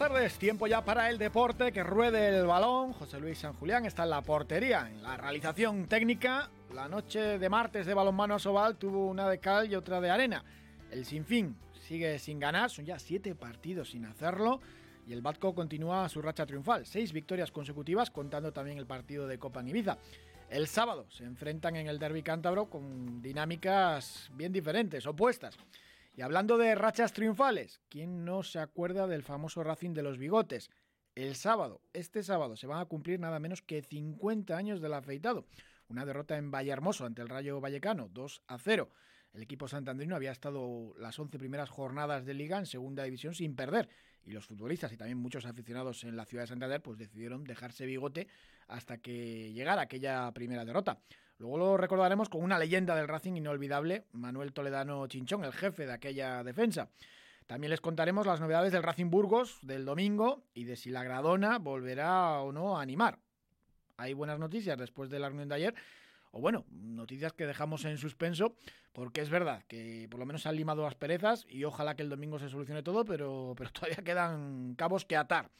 Tardes. Tiempo ya para el deporte, que ruede el balón. José Luis San Julián está en la portería, en la realización técnica. La noche de martes de balonmano Sobal tuvo una de cal y otra de arena. El Sinfín sigue sin ganar, son ya siete partidos sin hacerlo. Y el Batco continúa su racha triunfal, seis victorias consecutivas, contando también el partido de Copa en Ibiza. El sábado se enfrentan en el derby cántabro con dinámicas bien diferentes, opuestas. Y hablando de rachas triunfales, ¿quién no se acuerda del famoso Racing de los Bigotes? El sábado, este sábado, se van a cumplir nada menos que 50 años del afeitado. Una derrota en Vallehermoso ante el Rayo Vallecano, 2 a 0. El equipo santandrino había estado las 11 primeras jornadas de liga en segunda división sin perder y los futbolistas y también muchos aficionados en la ciudad de Santander pues decidieron dejarse bigote hasta que llegara aquella primera derrota. Luego lo recordaremos con una leyenda del Racing inolvidable, Manuel Toledano Chinchón, el jefe de aquella defensa. También les contaremos las novedades del Racing Burgos del domingo y de si la Gradona volverá o no a animar. Hay buenas noticias después de la reunión de ayer o bueno, noticias que dejamos en suspenso, porque es verdad que por lo menos se han limado las perezas y ojalá que el domingo se solucione todo, pero, pero todavía quedan cabos que atar.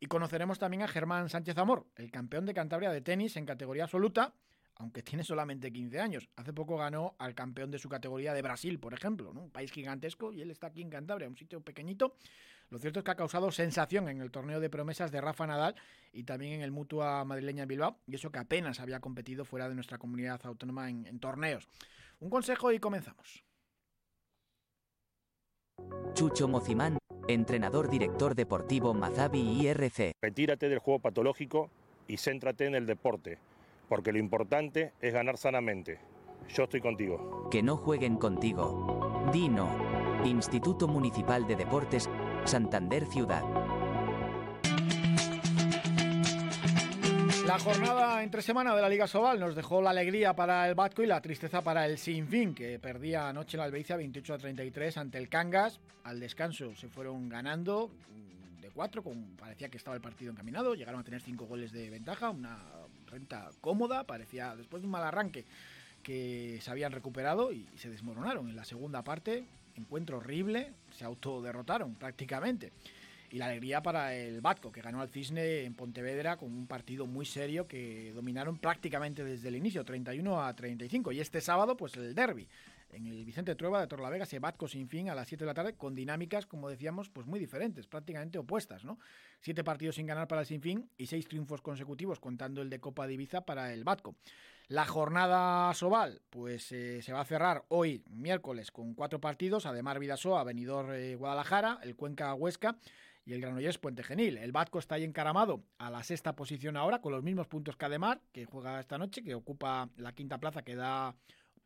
Y conoceremos también a Germán Sánchez Amor, el campeón de Cantabria de tenis en categoría absoluta, aunque tiene solamente 15 años. Hace poco ganó al campeón de su categoría de Brasil, por ejemplo, un país gigantesco, y él está aquí en Cantabria, un sitio pequeñito. Lo cierto es que ha causado sensación en el torneo de promesas de Rafa Nadal y también en el Mutua madrileña Bilbao, y eso que apenas había competido fuera de nuestra comunidad autónoma en, en torneos. Un consejo y comenzamos. Chucho Mocimán, entrenador director deportivo Mazabi IRC. Retírate del juego patológico y céntrate en el deporte porque lo importante es ganar sanamente. Yo estoy contigo. Que no jueguen contigo. Dino. Instituto Municipal de Deportes, Santander Ciudad. La jornada entre semana de la Liga Sobal nos dejó la alegría para el Batco y la tristeza para el Sinfín, que perdía anoche en la Albeicia 28 a 33 ante el Cangas. Al descanso se fueron ganando de cuatro, con, parecía que estaba el partido encaminado. Llegaron a tener cinco goles de ventaja, una renta cómoda, parecía después de un mal arranque que se habían recuperado y, se desmoronaron en la segunda parte. Encuentro horrible, se autoderrotaron prácticamente. Y la alegría para el Batco, que ganó al Cisne en Pontevedra con un partido muy serio que dominaron prácticamente desde el inicio, 31 a 35. Y este sábado, pues el derby en el Vicente Trueba de Torlavega, ese Batco sin fin a las 7 de la tarde, con dinámicas, como decíamos, pues muy diferentes, prácticamente opuestas, ¿no? Siete partidos sin ganar para el Sinfín y seis triunfos consecutivos, contando el de Copa de Ibiza para el Batco. La jornada Sobal, pues eh, se va a cerrar hoy, miércoles, con cuatro partidos, además Vidasoa, Venidor eh, Guadalajara, el Cuenca Huesca y el Granollers Puente Genil. El Batco está ahí encaramado a la sexta posición ahora, con los mismos puntos que Ademar, que juega esta noche, que ocupa la quinta plaza, que da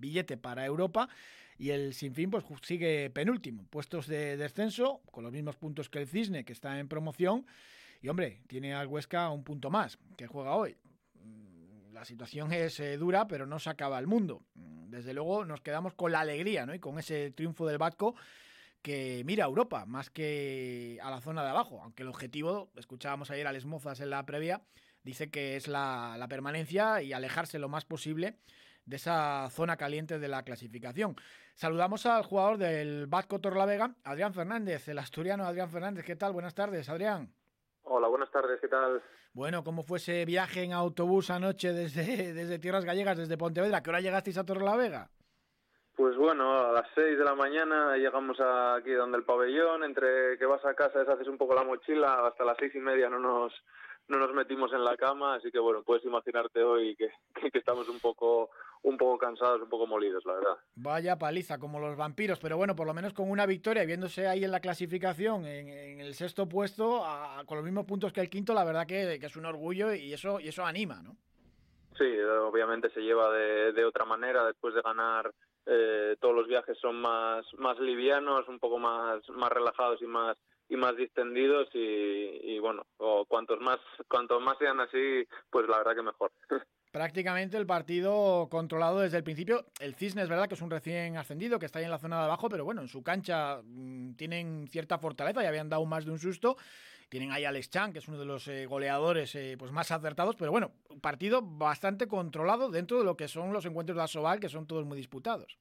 billete para Europa y el Sinfín pues sigue penúltimo, puestos de descenso con los mismos puntos que el Cisne que está en promoción y hombre, tiene al Huesca un punto más que juega hoy. Mm, la situación es eh, dura, pero no se acaba el mundo. Mm, desde luego nos quedamos con la alegría ¿no? y con ese triunfo del Batco que mira a Europa más que a la zona de abajo, aunque el objetivo, escuchábamos ayer a Les Mozas en la previa, dice que es la, la permanencia y alejarse lo más posible de esa zona caliente de la clasificación. Saludamos al jugador del Vasco Torlavega, Adrián Fernández, el asturiano Adrián Fernández. ¿Qué tal? Buenas tardes, Adrián. Hola, buenas tardes, ¿qué tal? Bueno, ¿cómo fue ese viaje en autobús anoche desde, desde Tierras Gallegas, desde Pontevedra? ¿Qué hora llegasteis a Torrelavega? Pues bueno, a las 6 de la mañana llegamos aquí donde el pabellón, entre que vas a casa, deshaces un poco la mochila, hasta las seis y media no nos, no nos metimos en la cama, así que bueno, puedes imaginarte hoy que, que, estamos un poco, un poco cansados, un poco molidos, la verdad. Vaya paliza, como los vampiros, pero bueno, por lo menos con una victoria, viéndose ahí en la clasificación, en, el sexto puesto, con los mismos puntos que el quinto, la verdad que, es un orgullo y eso, y eso anima, ¿no? Sí, obviamente se lleva de, de otra manera después de ganar eh, todos los viajes son más, más livianos, un poco más, más relajados y más y más distendidos y, bueno, o cuantos más cuantos más sean así, pues la verdad que mejor. Prácticamente el partido controlado desde el principio. El Cisne es verdad que es un recién ascendido, que está ahí en la zona de abajo, pero bueno, en su cancha mm, tienen cierta fortaleza y habían dado más de un susto. Tienen ahí a Alex Chan, que es uno de los eh, goleadores eh, pues más acertados, pero bueno, un partido bastante controlado dentro de lo que son los encuentros de Asobal, que son todos muy disputados.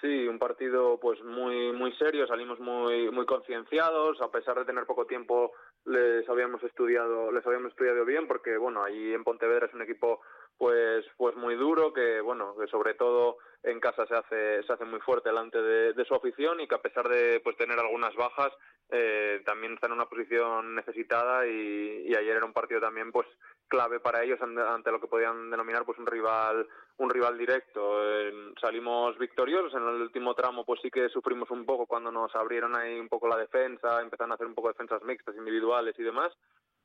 Sí, un partido pues muy muy serio, salimos muy muy concienciados, a pesar de tener poco tiempo les habíamos estudiado les habíamos estudiado bien porque bueno, ahí en Pontevedra es un equipo pues pues muy duro que bueno, que sobre todo en casa se hace se hace muy fuerte delante de, su afición y que a pesar de pues tener algunas bajas eh, también está en una posición necesitada y, y ayer era un partido también pues clave para ellos ante lo que podían denominar pues un rival un rival directo. Salimos victoriosos en el último tramo pues sí que sufrimos un poco cuando nos abrieron ahí un poco la defensa empezaron a hacer un poco de defensas mixtas individuales y demás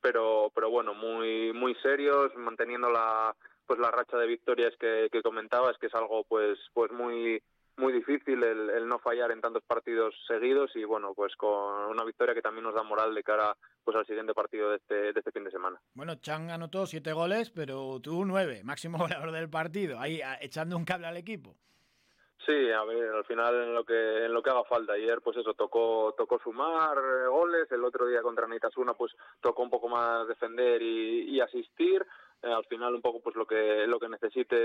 pero pero bueno muy muy serios manteniendo la pues la racha de victorias que, que comentabas que es algo pues pues muy muy difícil el, no fallar en tantos partidos seguidos y bueno, pues con una victoria que también nos da moral de cara pues al siguiente partido de este, de este fin de semana. Bueno, Chang anotó siete goles, pero tuvo nueve, máximo goleador del partido, ahí echando un cable al equipo. Sí, a ver, al final en lo que en lo que haga falta. Ayer, pues eso, tocó tocó sumar goles. El otro día contra Nitasuna, pues tocó un poco más defender y, y asistir. Eh, al final un poco pues lo que lo que necesite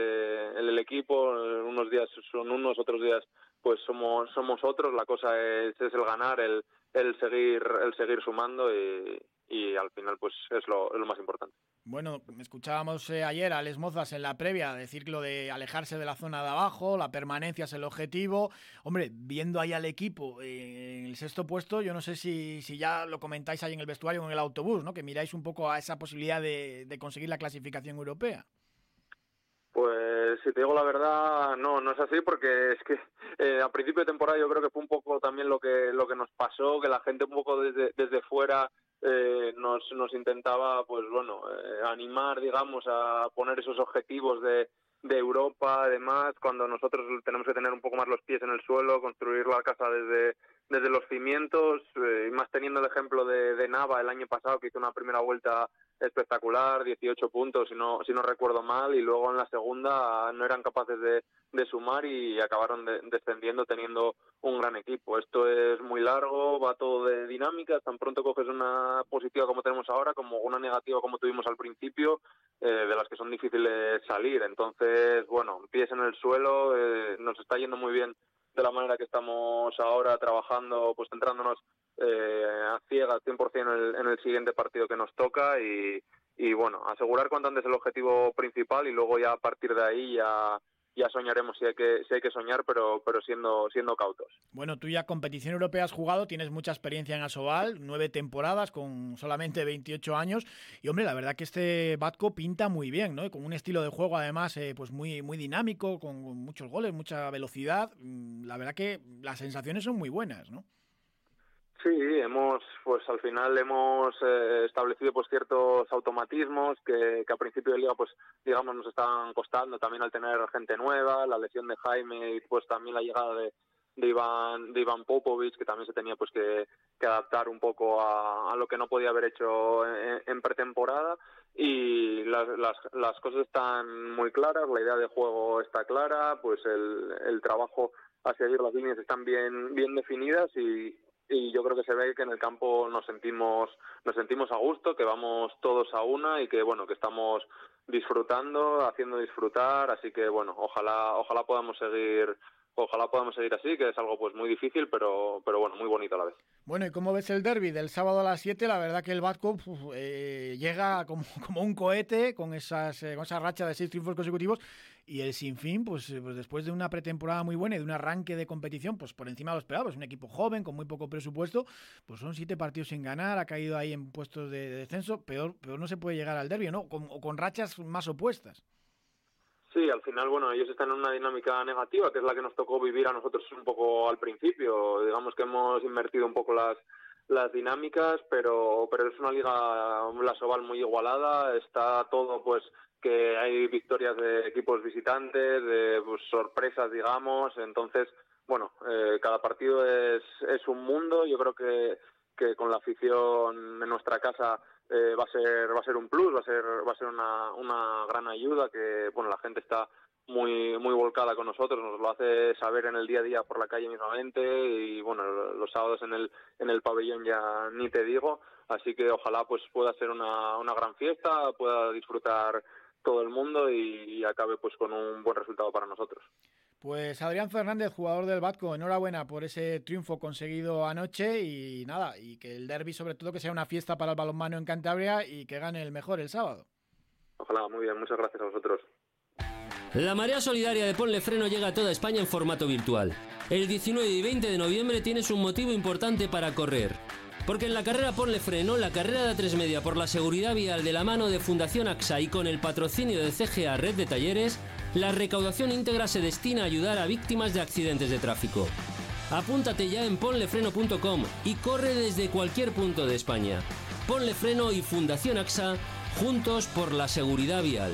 el, equipo unos días son unos otros días pues somos somos otros. La cosa es, es el ganar el, el seguir el seguir sumando y, y al final pues es lo, lo más importante. Bueno, escuchábamos eh, ayer a Les Mozas en la previa decir lo de alejarse de la zona de abajo, la permanencia es el objetivo. Hombre, viendo ahí al equipo eh, en el sexto puesto, yo no sé si, si ya lo comentáis ahí en el vestuario o en el autobús, ¿no? Que miráis un poco a esa posibilidad de, de conseguir la clasificación europea. Pues si te digo la verdad, no, no es así porque es que eh, a principio de temporada yo creo que fue un poco también lo que lo que nos pasó, que la gente un poco desde, desde fuera eh, nos, nos intentaba, pues bueno, eh, animar, digamos, a poner esos objetivos de, de Europa, además, cuando nosotros tenemos que tener un poco más los pies en el suelo, construir la casa desde, desde los cimientos, eh, y más teniendo el ejemplo de, de Nava el año pasado, que hizo una primera vuelta espectacular, 18 puntos si no, si no recuerdo mal, y luego en la segunda no eran capaces de, de sumar y acabaron descendiendo teniendo un gran equipo. Esto es muy largo, va todo de dinámica, tan pronto coges una positiva como tenemos ahora como una negativa como tuvimos al principio, eh, de las que son difíciles salir. Entonces, bueno, pies en el suelo, eh, nos está yendo muy bien de la manera que estamos ahora trabajando, pues centrándonos eh, a ciegas 100% en el, en el siguiente partido que nos toca y, y bueno, asegurar cuanto antes el objetivo principal y luego ya a partir de ahí ya ya soñaremos si hay que si hay que soñar pero pero siendo siendo cautos. Bueno tú ya competición europea has jugado tienes mucha experiencia en Asobal nueve temporadas con solamente 28 años y hombre la verdad que este Batco pinta muy bien no con un estilo de juego además eh, pues muy muy dinámico con muchos goles mucha velocidad mm, la verdad que las sensaciones son muy buenas no Sí, hemos, pues al final hemos eh, establecido pues ciertos automatismos que, que a principio de liga pues digamos nos estaban costando también al tener gente nueva, la lesión de Jaime y pues también la llegada de, de Iván de Iván Popovic que también se tenía pues que, adaptar un poco a, lo que no podía haber hecho en, en pretemporada. Y las, las, las cosas están muy claras, la idea de juego está clara, pues el, el trabajo a seguir las líneas están bien bien definidas y, y yo creo que se ve que en el campo nos sentimos nos sentimos a gusto que vamos todos a una y que bueno que estamos disfrutando haciendo disfrutar así que bueno ojalá ojalá podamos seguir ojalá podamos seguir así, que es algo pues muy difícil, pero, pero bueno, muy bonito a la vez. Bueno, ¿y cómo ves el derby del sábado a las 7? La verdad que el Batco eh, llega como, como, un cohete con, esas, eh, con esa racha de seis triunfos consecutivos y el Sinfín, pues, eh, pues después de una pretemporada muy buena y de un arranque de competición, pues por encima de lo esperado, es un equipo joven, con muy poco presupuesto, pues son siete partidos sin ganar, ha caído ahí en puestos de, de descenso, peor, peor no se puede llegar al derby, ¿no? Con, o con rachas más opuestas. Sí, al final, bueno, ellos están en una dinámica negativa, que es la que nos tocó vivir a nosotros un poco al principio. Digamos que hemos invertido un poco las las dinámicas, pero pero es una liga, la Soval muy igualada, está todo pues que hay victorias de equipos visitantes, de pues, sorpresas, digamos. Entonces, bueno, eh, cada partido es, es un mundo. Yo creo que, que con la afición en nuestra casa eh, va a ser va a ser un plus, va a ser va a ser una, una gran ayuda que bueno la gente está muy muy volcada con nosotros, nos lo hace saber en el día a día por la calle mismamente y bueno los sábados en el en el pabellón ya ni te digo, así que ojalá pues pueda ser una, una gran fiesta, pueda disfrutar todo el mundo y, acabe pues con un buen resultado para nosotros. Pues Adrián Fernández, jugador del Batco, enhorabuena por ese triunfo conseguido anoche y nada, y que el derby sobre todo que sea una fiesta para el balonmano en Cantabria y que gane el mejor el sábado. Ojalá, muy bien, muchas gracias a vosotros. La marea solidaria de Ponle Freno llega a toda España en formato virtual. El 19 y 20 de noviembre tienes un motivo importante para correr. Porque en la carrera Ponle Freno, la carrera de tres Media por la seguridad vial de la mano de Fundación AXA y con el patrocinio de CGA Red de Talleres, la recaudación íntegra se destina a ayudar a víctimas de accidentes de tráfico. Apúntate ya en ponlefreno.com y corre desde cualquier punto de España. Ponle Freno y Fundación AXA, juntos por la seguridad vial.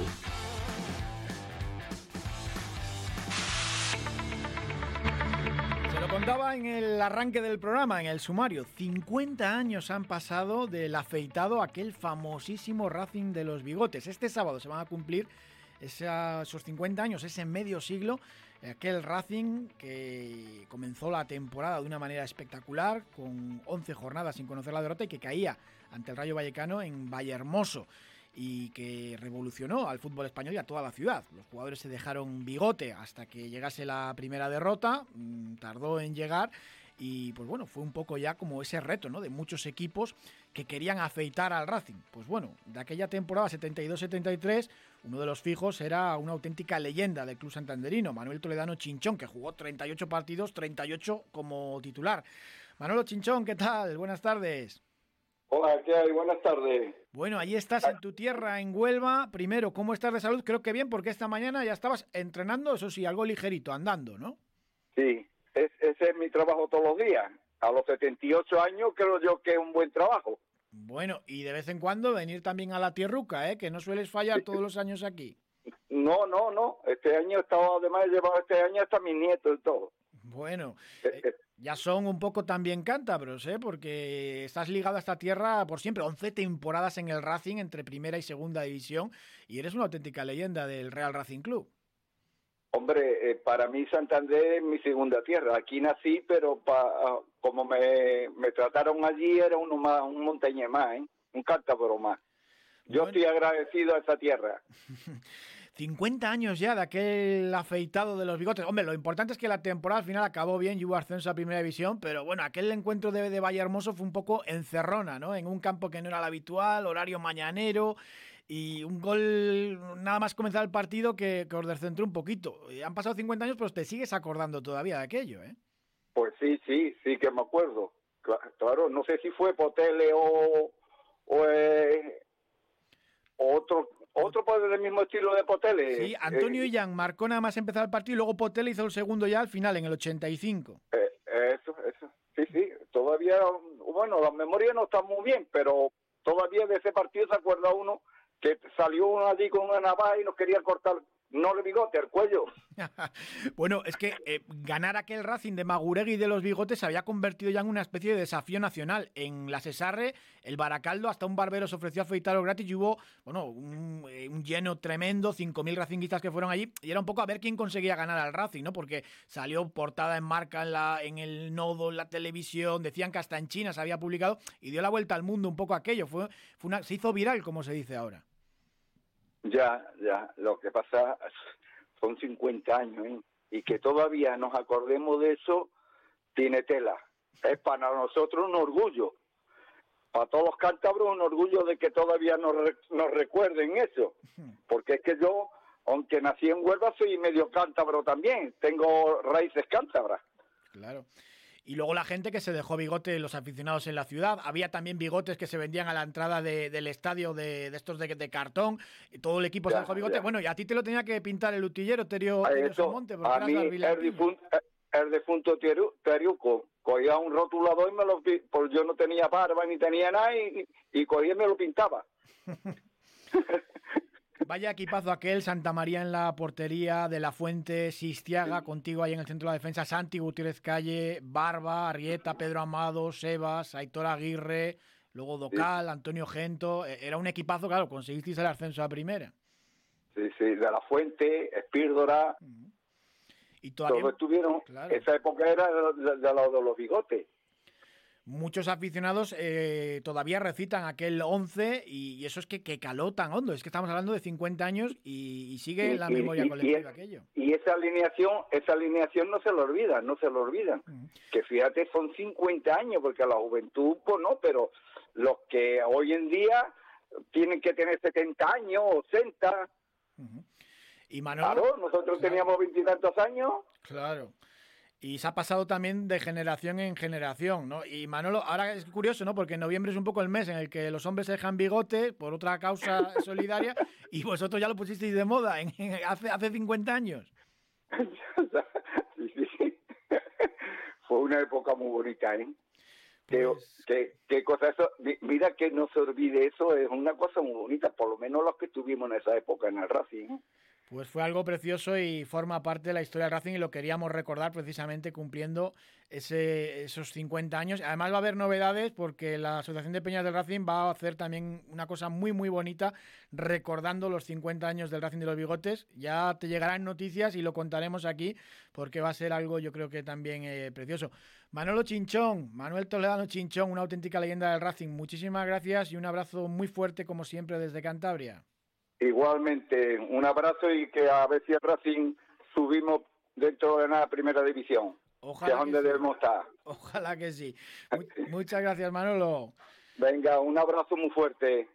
contaba en el arranque del programa, en el sumario, 50 años han pasado del afeitado aquel famosísimo Racing de los bigotes. Este sábado se van a cumplir esos 50 años, ese medio siglo, aquel Racing que comenzó la temporada de una manera espectacular, con 11 jornadas sin conocer la derrota y que caía ante el Rayo Vallecano en Vallehermoso y que revolucionó al fútbol español y a toda la ciudad. Los jugadores se dejaron bigote hasta que llegase la primera derrota, mm, tardó en llegar y pues bueno, fue un poco ya como ese reto, ¿no? De muchos equipos que querían afeitar al Racing. Pues bueno, de aquella temporada 72-73, uno de los fijos era una auténtica leyenda del club santanderino, Manuel Toledano Chinchón, que jugó 38 partidos, 38 como titular. Manolo Chinchón, ¿qué tal? Buenas tardes. Hola, ¿qué hay? Buenas tardes. Bueno, ahí estás en tu tierra, en Huelva. Primero, ¿cómo estás de salud? Creo que bien, porque esta mañana ya estabas entrenando, eso sí, algo ligerito, andando, ¿no? Sí, ese es mi trabajo todos los días. A los 78 años creo yo que es un buen trabajo. Bueno, y de vez en cuando venir también a la tierruca, ¿eh? Que no sueles fallar todos los años aquí. No, no, no. Este año he estado, además he llevado este año hasta mis nietos y todo. Bueno, eh, eh, ya son un poco también cántabros, ¿eh? porque estás ligado a esta tierra por siempre. 11 temporadas en el Racing entre primera y segunda división y eres una auténtica leyenda del Real Racing Club. Hombre, eh, para mí Santander es mi segunda tierra. Aquí nací, pero ah, como me, trataron allí era uno más, un montañés más, ¿eh? un cántabro más. Yo estoy agradecido a esa tierra. 50 años ya de aquel afeitado de los bigotes. Hombre, lo importante es que la temporada al final acabó bien y hubo ascenso a Primera División, pero bueno, aquel encuentro de, de Valle Hermoso fue un poco encerrona, ¿no? En un campo que no era el habitual, horario mañanero y un gol nada más comenzar el partido que, os descentró un poquito. Han pasado 50 años, pero te sigues acordando todavía de aquello, ¿eh? Pues sí, sí, sí que me acuerdo. Claro, no sé si fue Potele o, o eh, otro otro del mismo estilo de Potele. Sí, Antonio eh, marcó nada más empezar el partido y luego Potele hizo el segundo ya al final, en el 85. Eh, eso, eso. Sí, sí. Todavía, bueno, la memoria no está muy bien, pero todavía de ese partido se acuerda uno que salió uno allí con una navaja y nos quería cortar no el bigote, el cuello. bueno, es que eh, ganar aquel Racing de Maguregui de los bigotes se había convertido ya en una especie de desafío nacional. En la Cesarre, el Baracaldo, hasta un barbero se ofreció a afeitarlo gratis y hubo, bueno, un, eh, lleno tremendo, 5.000 racinguistas que fueron allí. Y era un poco a ver quién conseguía ganar al Racing, ¿no? Porque salió portada en marca en, la, en el nodo, en la televisión, decían que hasta en China se había publicado y dio la vuelta al mundo un poco aquello. Fue, fue una, se hizo viral, como se dice ahora. Ya, ya, lo que pasa son 50 años ¿eh? y que todavía nos acordemos de eso tiene tela. Es para nosotros un orgullo. Para todos los cántabros un orgullo de que todavía nos, nos recuerden eso. Porque es que yo, aunque nací en Huelva, soy medio cántabro también. Tengo raíces cántabras. Claro. Y luego la gente que se dejó bigote, los aficionados en la ciudad. Había también bigotes que se vendían a la entrada del estadio de, estos de, cartón. Y todo el equipo se dejó bigote. Bueno, y a ti te lo tenía que pintar el utillero, Terio, Monte, a mí, el difunto, el difunto Teriuco cogía un rotulador y me lo pues yo no tenía barba ni tenía nada y, y cogía y me lo pintaba. Vaya equipazo aquel, Santa María en la portería, De La Fuente, Sistiaga, contigo ahí en el centro de la defensa, Santi Gutiérrez Calle, Barba, Arrieta, Pedro Amado, Sebas, Aitor Aguirre, luego Docal, Antonio Gento. E, era un equipazo, claro, conseguisteis el ascenso a primera. Sí, sí, De La Fuente, Espírdora. Y todavía... Todos estuvieron. Esa época era de, de los bigotes muchos aficionados eh, todavía recitan aquel 11 y, eso es que, que, caló tan hondo. Es que estamos hablando de 50 años y, sigue la memoria colectiva aquello. Y esa alineación, esa alineación no se lo olvida, no se lo olvidan. Que fíjate, son 50 años, porque a la juventud, pues no, pero los que hoy en día tienen que tener 70 años o 60. Y Manolo, claro, nosotros teníamos veintitantos años. Claro. Y se ha pasado también de generación en generación, ¿no? Y Manolo, ahora es curioso, ¿no? Porque noviembre es un poco el mes en el que los hombres se dejan bigote por otra causa solidaria y vosotros ya lo pusisteis de moda en, hace, hace 50 años. sí, sí. Fue una época muy bonita, ¿eh? Pues ¿Qué, qué, cosa eso? Mira que no se olvide eso, es una cosa muy bonita, por lo menos los que estuvimos en esa época en el Racing. Pues fue algo precioso y forma parte de la historia del Racing y lo queríamos recordar precisamente cumpliendo ese, esos 50 años. Además va a haber novedades porque la Asociación de Peñas del Racing va a hacer también una cosa muy muy bonita recordando los 50 años del Racing de los Bigotes. Ya te llegarán noticias y lo contaremos aquí porque va a ser algo yo creo que también eh, precioso. Manolo Chinchón, Manuel Toledano Chinchón, una auténtica leyenda del Racing. Muchísimas gracias y un abrazo muy fuerte como siempre desde Cantabria. Igualmente, un abrazo y que a ver si Racing subimos dentro de la primera división. Ojalá que es donde debemos estar. Ojalá que sí. muchas gracias, Manolo. Venga, un abrazo muy fuerte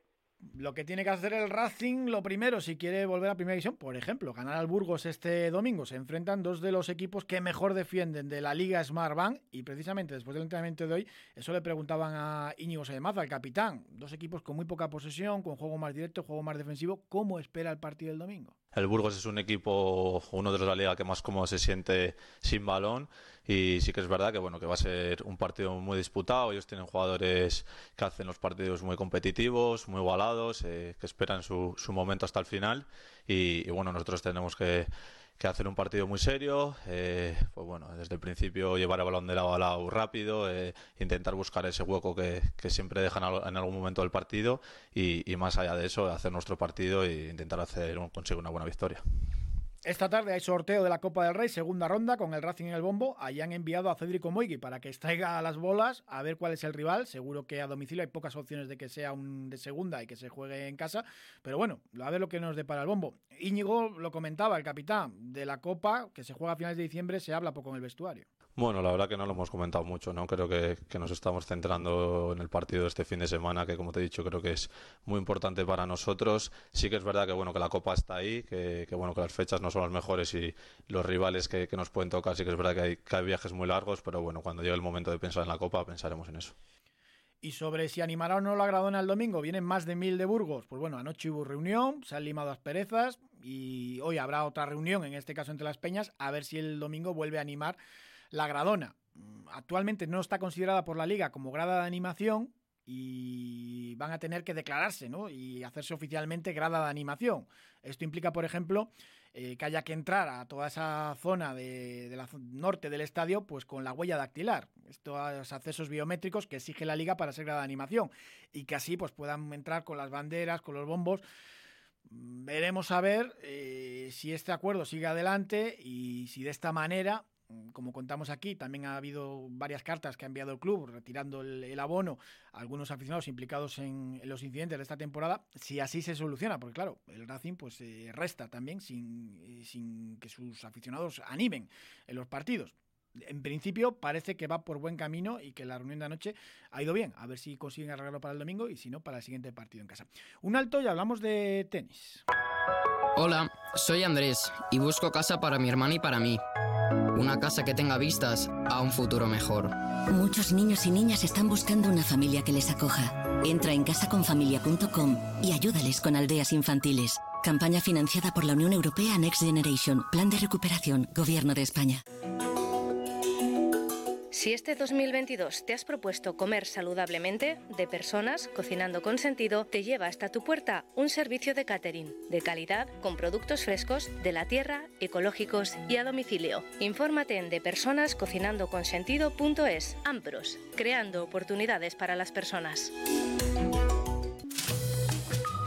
lo que tiene que hacer el Racing, lo primero, si quiere volver a primera división, por ejemplo, ganar al Burgos este domingo. Se enfrentan dos de los equipos que mejor defienden de la Liga Smart Bank y precisamente después del entrenamiento de hoy, eso le preguntaban a Íñigo Sedemaza, el capitán. Dos equipos con muy poca posesión, con juego más directo, juego más defensivo. ¿Cómo espera el partido del domingo? El Burgos es un equipo, uno de los de la liga que más cómodo se siente sin balón y sí que es verdad que bueno que va a ser un partido muy disputado. Ellos tienen jugadores que hacen los partidos muy competitivos, muy igualados, eh, que esperan su, su momento hasta el final y bueno nosotros tenemos que que hacer un partido muy serio, eh, pues bueno, desde el principio llevar el balón de lado a lado rápido, eh, intentar buscar ese hueco que, siempre dejan en algún momento del partido y, y, más allá de eso, hacer nuestro partido e intentar hacer conseguir una buena victoria. Esta tarde hay sorteo de la Copa del Rey, segunda ronda, con el Racing en el bombo. Allí han enviado a Cédric Moigui para que extraiga las bolas, a ver cuál es el rival. Seguro que a domicilio hay pocas opciones de que sea un de segunda y que se juegue en casa. Pero bueno, a ver lo que nos depara el bombo. Íñigo lo comentaba, el capitán de la Copa, que se juega a finales de diciembre, se habla poco en el vestuario. Bueno, la verdad que no lo hemos comentado mucho, ¿no? Creo que, nos estamos centrando en el partido de este fin de semana, que como te he dicho, creo que es muy importante para nosotros. Sí que es verdad que bueno, que la Copa está ahí, que, bueno, que las fechas no son las mejores y los rivales que, nos pueden tocar, sí que es verdad que hay, que hay viajes muy largos, pero bueno, cuando llegue el momento de pensar en la Copa, pensaremos en eso. Y sobre si animará o no la Gradona el domingo, vienen más de mil de Burgos. Pues bueno, anoche hubo reunión, se han limado asperezas y hoy habrá otra reunión, en este caso entre las Peñas, a ver si el domingo vuelve a animar la Gradona mm, actualmente no está considerada por la liga como grada de animación y van a tener que declararse ¿no? y hacerse oficialmente grada de animación. Esto implica, por ejemplo, eh, que haya que entrar a toda esa zona de, la norte del estadio pues con la huella dactilar. Estos accesos biométricos que exige la liga para ser grada de animación y que así pues puedan entrar con las banderas, con los bombos. Veremos a ver eh, si este acuerdo sigue adelante y si de esta manera Mm, como contamos aquí, también ha habido varias cartas que ha enviado el club retirando el, abono a algunos aficionados implicados en, los incidentes de esta temporada, si así se soluciona, porque claro, el Racing pues eh, resta también sin, eh, sin que sus aficionados animen en los partidos. En principio parece que va por buen camino y que la reunión de anoche ha ido bien. A ver si consiguen arreglarlo para el domingo y si no, para el siguiente partido en casa. Un alto y hablamos de tenis. Hola, soy Andrés y busco casa para mi hermana y para mí. Una casa que tenga vistas a un futuro mejor. Muchos niños y niñas están buscando una familia que les acoja. Entra en casaconfamilia.com y ayúdales con aldeas infantiles. Campaña financiada por la Unión Europea Next Generation, Plan de Recuperación, Gobierno de España. Si este 2022 te has propuesto comer saludablemente, de personas, cocinando con sentido, te lleva hasta tu puerta un servicio de catering, de calidad, con productos frescos, de la tierra, ecológicos y a domicilio. Infórmate en depersonascocinandoconsentido.es. Ampros, creando oportunidades para las personas.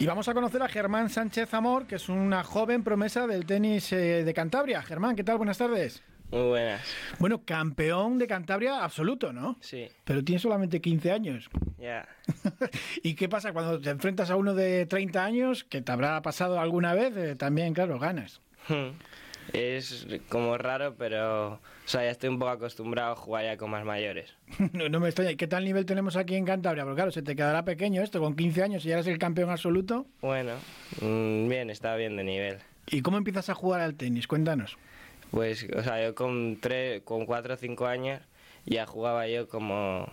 Y vamos a conocer a Germán Sánchez Amor, que es una joven promesa del tenis eh, de Cantabria. Germán, ¿qué tal? Buenas tardes. Muy buenas. Bueno, campeón de Cantabria absoluto, ¿no? Sí. Pero tienes solamente 15 años. Ya. ¿Y qué pasa cuando te enfrentas a uno de 30 años, que te habrá pasado alguna vez? Eh, también, claro, ganas. Es como raro, pero o sea, ya estoy un poco acostumbrado a jugar ya con más mayores. no, no me extraña. ¿Y qué tal nivel tenemos aquí en Cantabria? Porque claro, se te quedará pequeño esto, con 15 años y ya eres el campeón absoluto. Bueno, mm, bien, está bien de nivel. ¿Y cómo empiezas a jugar al tenis? Cuéntanos. Pues, o sea, yo con, tres, con 4 o 5 años ya jugaba yo como...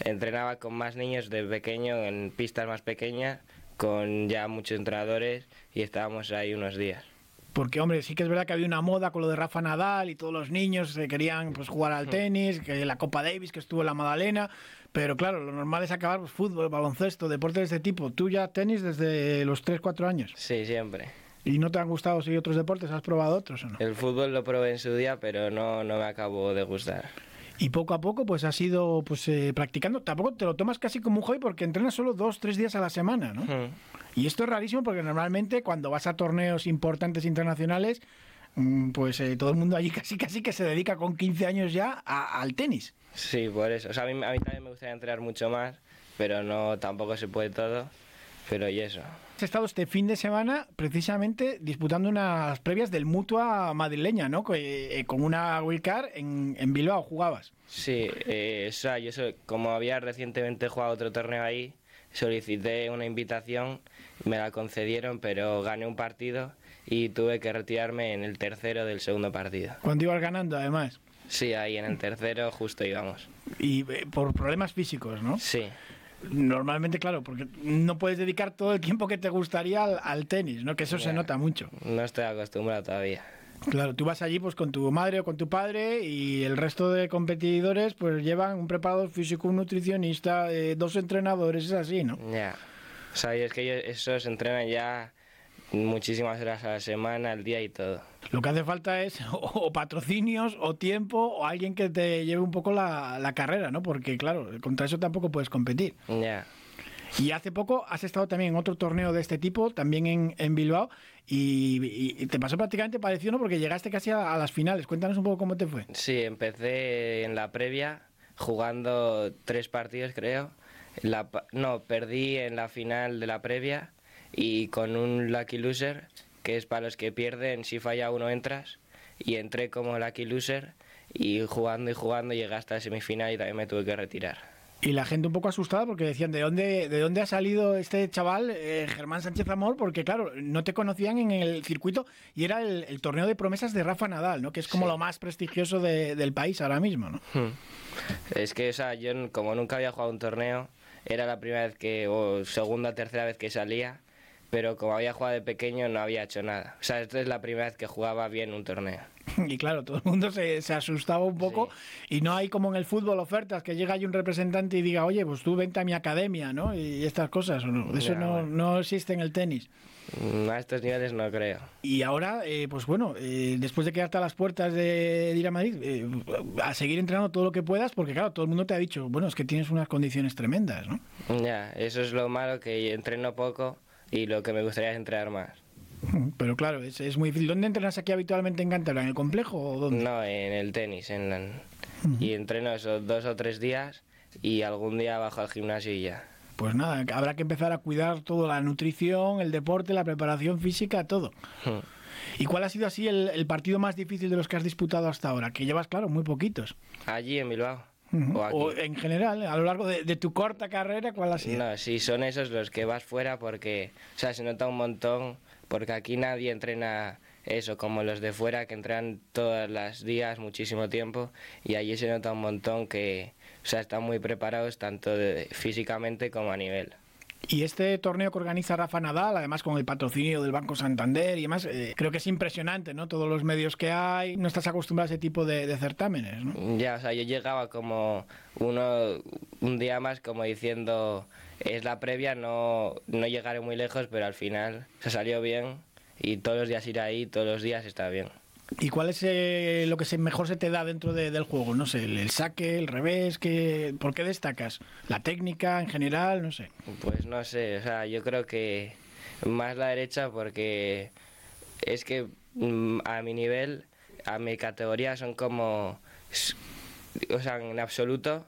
Entrenaba con más niños de pequeño en pistas más pequeñas, con ya muchos entrenadores y estábamos ahí unos días. Porque, hombre, sí que es verdad que había una moda con lo de Rafa Nadal y todos los niños se querían pues, jugar al tenis, que la Copa Davis, que estuvo en la Madalena. Pero claro, lo normal es acabar pues, fútbol, baloncesto, deportes de este tipo. ¿Tú ya tenis desde los 3, 4 años? Sí, siempre. ¿Y no te han gustado seguir otros deportes? ¿Has probado otros o no? El fútbol lo probé en su día, pero no, no me acabó de gustar. Y poco a poco pues has ido pues, eh, practicando. Tampoco te lo tomas casi como un hobby porque entrenas solo dos, tres días a la semana, ¿no? Y esto es rarísimo porque normalmente cuando vas a torneos importantes internacionales, mm, pues eh, todo el mundo allí casi casi que se dedica con 15 años ya al tenis. Sí, por eso. O sea, a mí, a mí también me gustaría entrenar mucho más, pero no tampoco se puede todo. Pero y eso. Has estado este fin de semana precisamente disputando unas previas del Mutua madrileña, ¿no? Eh, con una wildcard en, en Bilbao jugabas. Sí, eh, o sea, yo como había recientemente jugado otro torneo ahí, solicité una invitación, me la concedieron, pero gané un partido y tuve que retirarme en el tercero del segundo partido. Cuando ibas ganando, además. Sí, ahí en el tercero justo íbamos. Y eh, por problemas físicos, ¿no? Sí. Normalmente, claro, porque no puedes dedicar todo el tiempo que te gustaría al, tenis, ¿no? Que eso se nota mucho. No estoy acostumbrado todavía. Claro, tú vas allí pues con tu madre o con tu padre y el resto de competidores pues llevan un preparador físico, un nutricionista, eh, dos entrenadores, es así, ¿no? Ya. O sea, es que ellos, esos entrenan ya muchísimas horas a la semana, al día y todo. Lo que hace falta es o, patrocinios o tiempo o alguien que te lleve un poco la, la carrera, ¿no? Porque claro, contra eso tampoco puedes competir. Ya. Y hace poco has estado también en otro torneo de este tipo, también en, en Bilbao, y, te pasó prácticamente parecido, ¿no? Porque llegaste casi a, las finales. Cuéntanos un poco cómo te fue. Sí, empecé en la previa jugando tres partidos, creo. La, no, perdí en la final de la previa y con un lucky loser, que es para los que pierden, si falla uno entras, y entré como lucky loser y jugando y jugando llegué hasta la semifinal y también me tuve que retirar. Y la gente un poco asustada porque decían, ¿de dónde, de dónde ha salido este chaval, eh, Germán Sánchez Amor? Porque claro, no te conocían en el circuito y era el, torneo de promesas de Rafa Nadal, ¿no? Que es como lo más prestigioso del país ahora mismo, ¿no? Hmm. Es que, o sea, yo como nunca había jugado un torneo, era la primera vez que, o segunda, tercera vez que salía, pero como había jugado de pequeño no había hecho nada. O sea, esta es la primera vez que jugaba bien un torneo. Y claro, todo el mundo se, asustaba un poco y no hay como en el fútbol ofertas que llega ahí un representante y diga, oye, pues tú vente a mi academia, ¿no? Y estas cosas, no? Eso no, no, existe en el tenis. Mm, a estos niveles no creo. Y ahora, eh, pues bueno, eh, después de quedarte a las puertas de, ir a Madrid, eh, a seguir entrenando todo lo que puedas, porque claro, todo el mundo te ha dicho, bueno, es que tienes unas condiciones tremendas, ¿no? Ya, eso es lo malo, que entreno poco y lo que me gustaría es entrenar más. Pero claro, es, es, muy difícil. ¿Dónde entrenas aquí habitualmente en Cantabria? ¿En el complejo o dónde? No, en el tenis. En Y entreno esos dos o tres días y algún día bajo al gimnasio y ya. Pues nada, habrá que empezar a cuidar todo, la nutrición, el deporte, la preparación física, todo. ¿Y cuál ha sido así el, el, partido más difícil de los que has disputado hasta ahora? Que llevas, claro, muy poquitos. Allí en Bilbao. O, en general, a lo largo de, tu corta carrera, ¿cuál ha sido? No, sí, son esos los que vas fuera porque, o sea, se nota un montón, porque aquí nadie entrena eso, como los de fuera que entrenan todos los días, muchísimo tiempo, y allí se nota un montón que, o sea, están muy preparados tanto físicamente como a nivel. Y este torneo que organiza Rafa Nadal, además con el patrocinio del Banco Santander y demás, eh, creo que es impresionante, ¿no? Todos los medios que hay, no estás acostumbrado a ese tipo de, certámenes, ¿no? Ya, o sea, yo llegaba como uno, un día más como diciendo, es la previa, no, no llegaré muy lejos, pero al final se salió bien y todos los días ir ahí, todos los días está bien. ¿Y cuál es eh, lo que mejor se te da dentro del juego? No sé, el, saque, el revés, que, ¿por qué destacas? ¿La técnica en general? No sé. Pues no sé, o sea, yo creo que más la derecha porque es que mm, a mi nivel, a mi categoría son como, o sea, en absoluto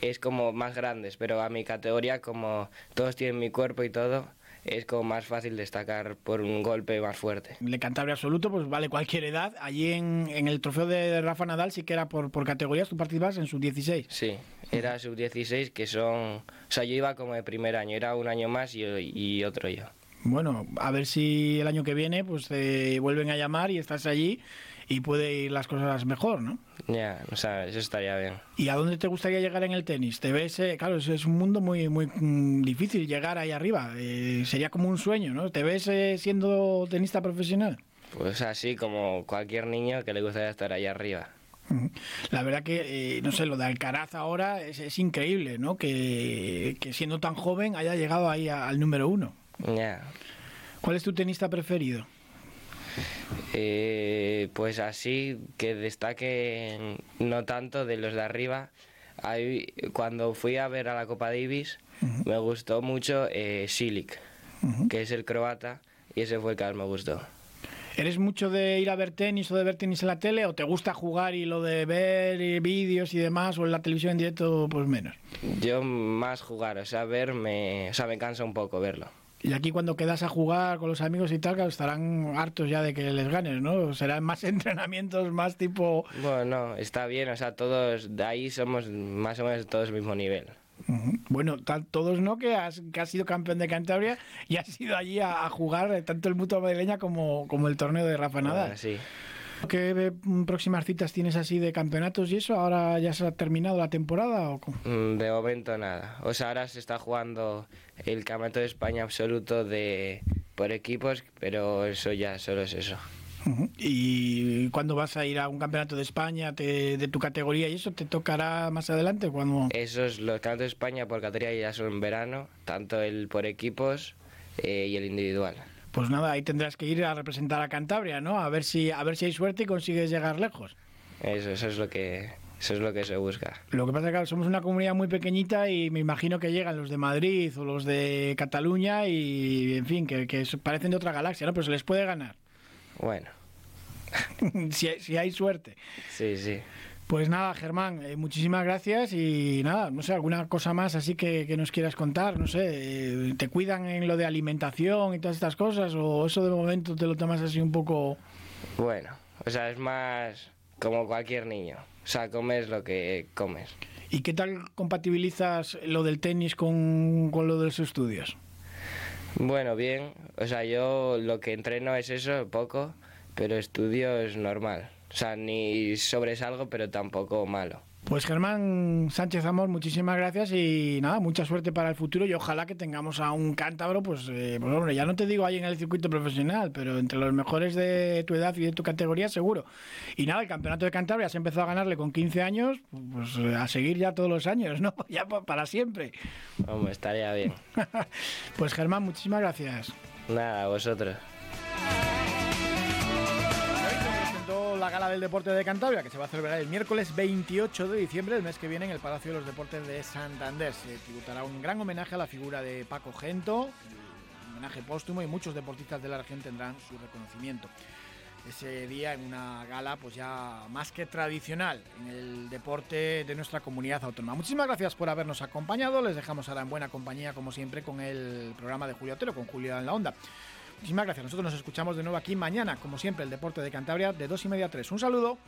es como más grandes, pero a mi categoría como todos tienen mi cuerpo y todo, es como más fácil destacar por un golpe más fuerte. Le Cantabria absoluto, pues vale cualquier edad. Allí en, el trofeo de Rafa Nadal sí que era por, por categorías, tú participabas en sub-16. Sí, era sub-16 que son... O sea, yo iba como de primer año, era un año más y, y otro yo. Bueno, a ver si el año que viene pues te vuelven a llamar y estás allí y puede ir las cosas mejor, ¿no? Ya, o sea, eso estaría bien. ¿Y a dónde te gustaría llegar en el tenis? ¿Te ves, eh, claro, es un mundo muy, muy mm, difícil llegar ahí arriba, eh, sería como un sueño, ¿no? ¿Te ves eh, siendo tenista profesional? Pues así como cualquier niño que le gustaría estar ahí arriba. La verdad que, no sé, lo de Alcaraz ahora es, increíble, ¿no? Que, que, siendo tan joven haya llegado ahí al número uno. Ya. ¿Cuál es tu tenista preferido? Eh, pues así que destaque no tanto de los de arriba. cuando fui a ver a la Copa Davis me gustó mucho eh, que es el croata, y ese fue el que más me gustó. ¿Eres mucho de ir a ver tenis o de ver tenis en la tele o te gusta jugar y lo de ver vídeos y demás o en la televisión en directo pues menos? Yo más jugar, o sea, ver me, o sea, me cansa un poco verlo. Y aquí cuando quedas a jugar con los amigos y tal, estarán hartos ya de que les ganes, ¿no? Serán más entrenamientos, más tipo... Bueno, está bien, o sea, todos, de ahí somos más o menos todos el mismo nivel. Bueno, todos no, que has, que has sido campeón de Cantabria y has ido allí a, jugar tanto el Mutua Madrileña como, como el torneo de Rafa Nadal. sí. ¿Qué próximas citas tienes así de campeonatos y eso? ¿Ahora ya se ha terminado la temporada o mm, De momento nada. O sea, ahora se está jugando el Campeonato de España absoluto de por equipos, pero eso ya solo es eso. ¿Y cuándo vas a ir a un campeonato de España de tu categoría y eso te tocará más adelante? cuando Esos, los campeonatos de España por categoría ya son en verano, tanto el por equipos eh, y el individual. Pues nada, ahí tendrás que ir a representar a Cantabria, ¿no? A ver si, a ver si hay suerte y consigues llegar lejos. Eso, eso es lo que eso es lo que se busca. Lo que pasa es que somos una comunidad muy pequeñita y me imagino que llegan los de Madrid o los de Cataluña y, en fin, que, que parecen de otra galaxia, ¿no? Pero se les puede ganar. Bueno. si, si hay suerte. Sí, sí. Pues nada, Germán, eh, muchísimas gracias y nada, no sé, alguna cosa más así que, nos quieras contar, no sé, eh, ¿te cuidan en lo de alimentación y todas estas cosas o eso de momento te lo tomas así un poco... Bueno, o sea, es más como cualquier niño, o sea, comes lo que comes. ¿Y qué tal compatibilizas lo del tenis con, con lo de los estudios? Bueno, bien, o sea, yo lo que entreno es eso, poco, pero estudio es normal. O sea, ni sobresalgo, pero tampoco malo. Pues Germán Sánchez Amor, muchísimas gracias y nada, mucha suerte para el futuro y ojalá que tengamos a un cántabro, pues, eh, pues hombre, ya no te digo ahí en el circuito profesional, pero entre los mejores de tu edad y de tu categoría seguro. Y nada, el campeonato de Cantabria se empezó a ganarle con 15 años, pues eh, a seguir ya todos los años, ¿no? Ya para siempre. Hombre, estaría bien. pues Germán, muchísimas gracias. Nada, a vosotros. La Gala del Deporte de Cantabria, que se va a celebrar el miércoles 28 de diciembre del mes que viene en el Palacio de los Deportes de Santander. Se tributará un gran homenaje a la figura de Paco Gento, un homenaje póstumo y muchos deportistas de la región tendrán su reconocimiento. Ese día en una gala pues ya más que tradicional en el deporte de nuestra comunidad autónoma. Muchísimas gracias por habernos acompañado. Les dejamos ahora en buena compañía como siempre con el programa de Julio Otero, con Julio en la Onda. Muchísimas gracias. Nosotros nos escuchamos de nuevo aquí mañana, como siempre, el deporte de Cantabria de dos y media a 3. Un saludo.